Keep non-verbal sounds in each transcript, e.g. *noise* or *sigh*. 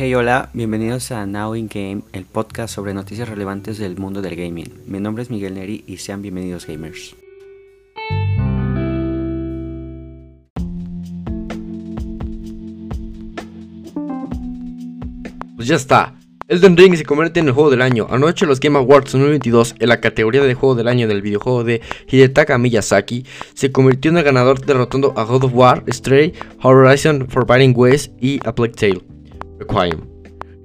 Hey, hola, bienvenidos a Now in Game, el podcast sobre noticias relevantes del mundo del gaming. Mi nombre es Miguel Neri y sean bienvenidos gamers. Pues ya está. Elden Ring se convierte en el juego del año. Anoche los Game Awards 2022 en la categoría de juego del año del videojuego de Hidetaka Miyazaki se convirtió en el ganador derrotando a God of War, Stray, Horizon Forbidden West y A Plague Tale. Requiem.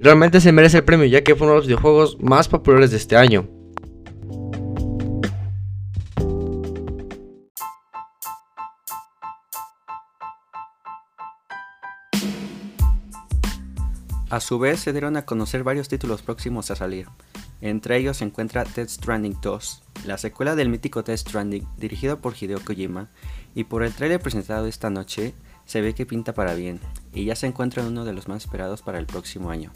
Realmente se merece el premio ya que fue uno de los videojuegos más populares de este año. A su vez se dieron a conocer varios títulos próximos a salir. Entre ellos se encuentra Death Stranding 2, la secuela del mítico Death Stranding dirigido por Hideo Kojima, y por el trailer presentado esta noche se ve que pinta para bien, y ya se encuentra en uno de los más esperados para el próximo año.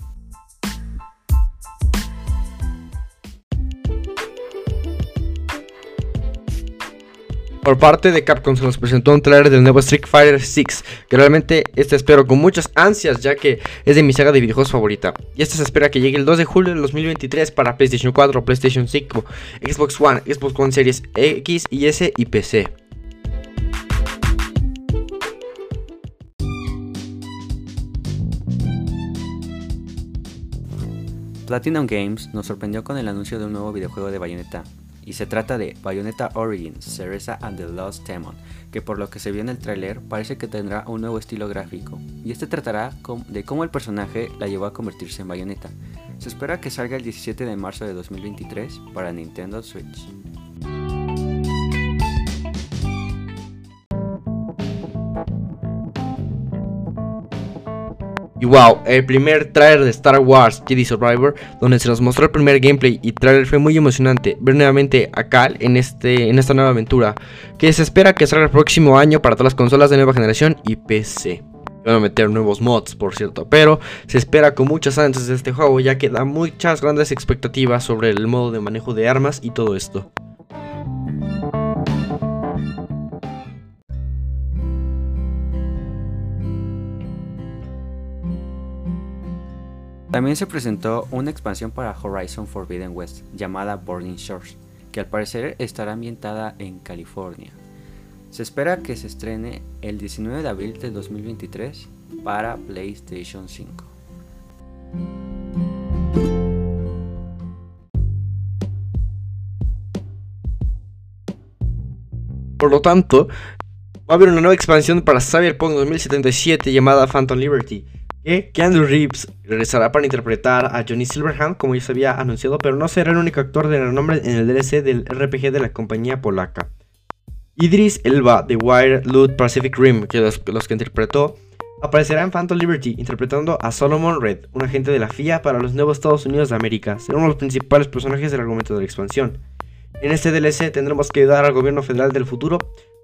Por parte de Capcom se nos presentó un trailer del nuevo Street Fighter 6, que realmente este espero con muchas ansias ya que es de mi saga de videojuegos favorita. Y este se espera que llegue el 2 de julio de 2023 para PlayStation 4, PlayStation 5, Xbox One, Xbox One Series X y S y PC. Platinum Games nos sorprendió con el anuncio de un nuevo videojuego de Bayonetta, y se trata de Bayonetta Origins, Cereza and the Lost Demon, que por lo que se vio en el tráiler parece que tendrá un nuevo estilo gráfico, y este tratará de cómo el personaje la llevó a convertirse en Bayonetta. Se espera que salga el 17 de marzo de 2023 para Nintendo Switch. Y wow, el primer trailer de Star Wars Jedi Survivor, donde se nos mostró el primer gameplay y trailer fue muy emocionante ver nuevamente a Cal en, este, en esta nueva aventura, que se espera que salga el próximo año para todas las consolas de nueva generación y PC. Van a meter nuevos mods, por cierto, pero se espera con muchas ansias de este juego, ya que da muchas grandes expectativas sobre el modo de manejo de armas y todo esto. También se presentó una expansión para Horizon Forbidden West llamada Burning Shores, que al parecer estará ambientada en California. Se espera que se estrene el 19 de abril de 2023 para PlayStation 5. Por lo tanto, va a haber una nueva expansión para Cyberpunk 2077 llamada Phantom Liberty que Keanu Reeves regresará para interpretar a Johnny Silverhand, como ya se había anunciado, pero no será el único actor de renombre en el DLC del RPG de la compañía polaca. Idris Elba de Wire Loot Pacific Rim, que los, que interpretó, aparecerá en Phantom Liberty interpretando a Solomon Red, un agente de la FIA para los nuevos Estados Unidos de América. Será uno de los principales personajes del argumento de la expansión. En este DLC tendremos que ayudar al gobierno federal del futuro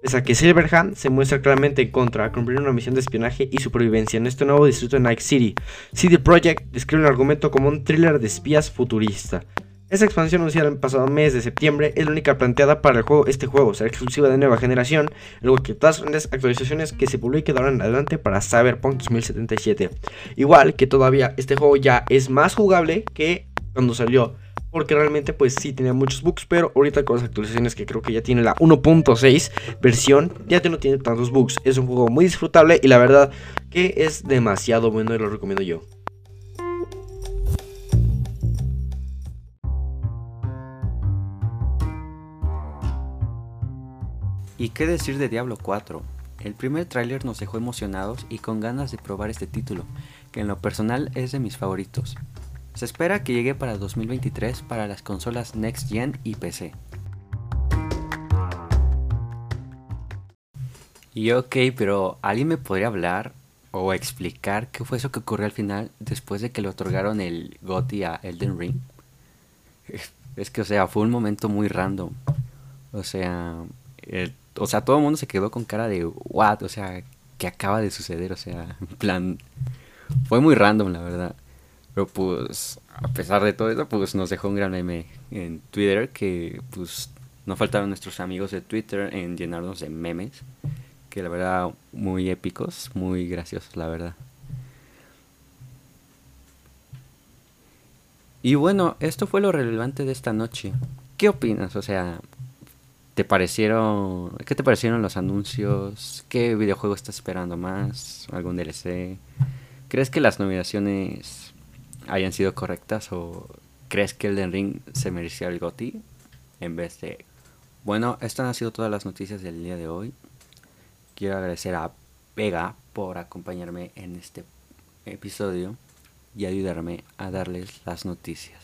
Pese a que Silverhand se muestra claramente en contra a cumplir una misión de espionaje y supervivencia en este nuevo distrito de Night City, CD Projekt describe el argumento como un thriller de espías futurista. Esta expansión anunciada el pasado mes de septiembre es la única planteada para el juego. Este juego será exclusiva de nueva generación, luego que todas las grandes actualizaciones que se publiquen en adelante para Cyberpunk 2077. Igual que todavía este juego ya es más jugable que cuando salió porque realmente pues sí tenía muchos bugs, pero ahorita con las actualizaciones que creo que ya tiene la 1.6 versión, ya no tiene tantos bugs. Es un juego muy disfrutable y la verdad que es demasiado bueno y lo recomiendo yo. ¿Y qué decir de Diablo 4? El primer tráiler nos dejó emocionados y con ganas de probar este título, que en lo personal es de mis favoritos. Se espera que llegue para 2023 para las consolas Next Gen y PC. Y ok, pero ¿alguien me podría hablar o explicar qué fue eso que ocurrió al final después de que le otorgaron el GOTY a Elden Ring? *laughs* Es que, o sea, fue un momento muy random. O sea, o sea, todo el mundo se quedó con cara de what, o sea, ¿qué acaba de suceder? O sea, *laughs* en plan, fue muy random, la verdad. Pero pues, a pesar de todo eso, pues nos dejó un gran meme en Twitter que pues no faltaron nuestros amigos de Twitter en llenarnos de memes. Que la verdad, muy épicos, muy graciosos, la verdad. Y bueno, esto fue lo relevante de esta noche. ¿Qué opinas? O sea, ¿te parecieron, qué te parecieron los anuncios? ¿Qué videojuego estás esperando más? ¿Algún DLC? ¿Crees que las nominaciones hayan sido correctas o crees que Elden Ring se merecía el GOTY en vez de bueno, estas han sido todas las noticias del día de hoy. Quiero agradecer a Vega por acompañarme en este episodio y ayudarme a darles las noticias.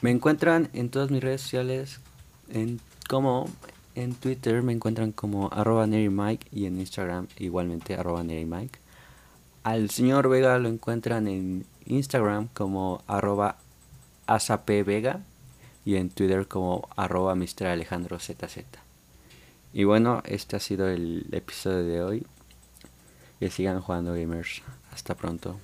Me encuentran en todas mis redes sociales en como en Twitter me encuentran como arroba Mike y en Instagram igualmente arroba Mike. Al señor Vega lo encuentran en Instagram como arroba asapvega y en Twitter como arroba. Y bueno, este ha sido el episodio de hoy. Y sigan jugando gamers. Hasta pronto.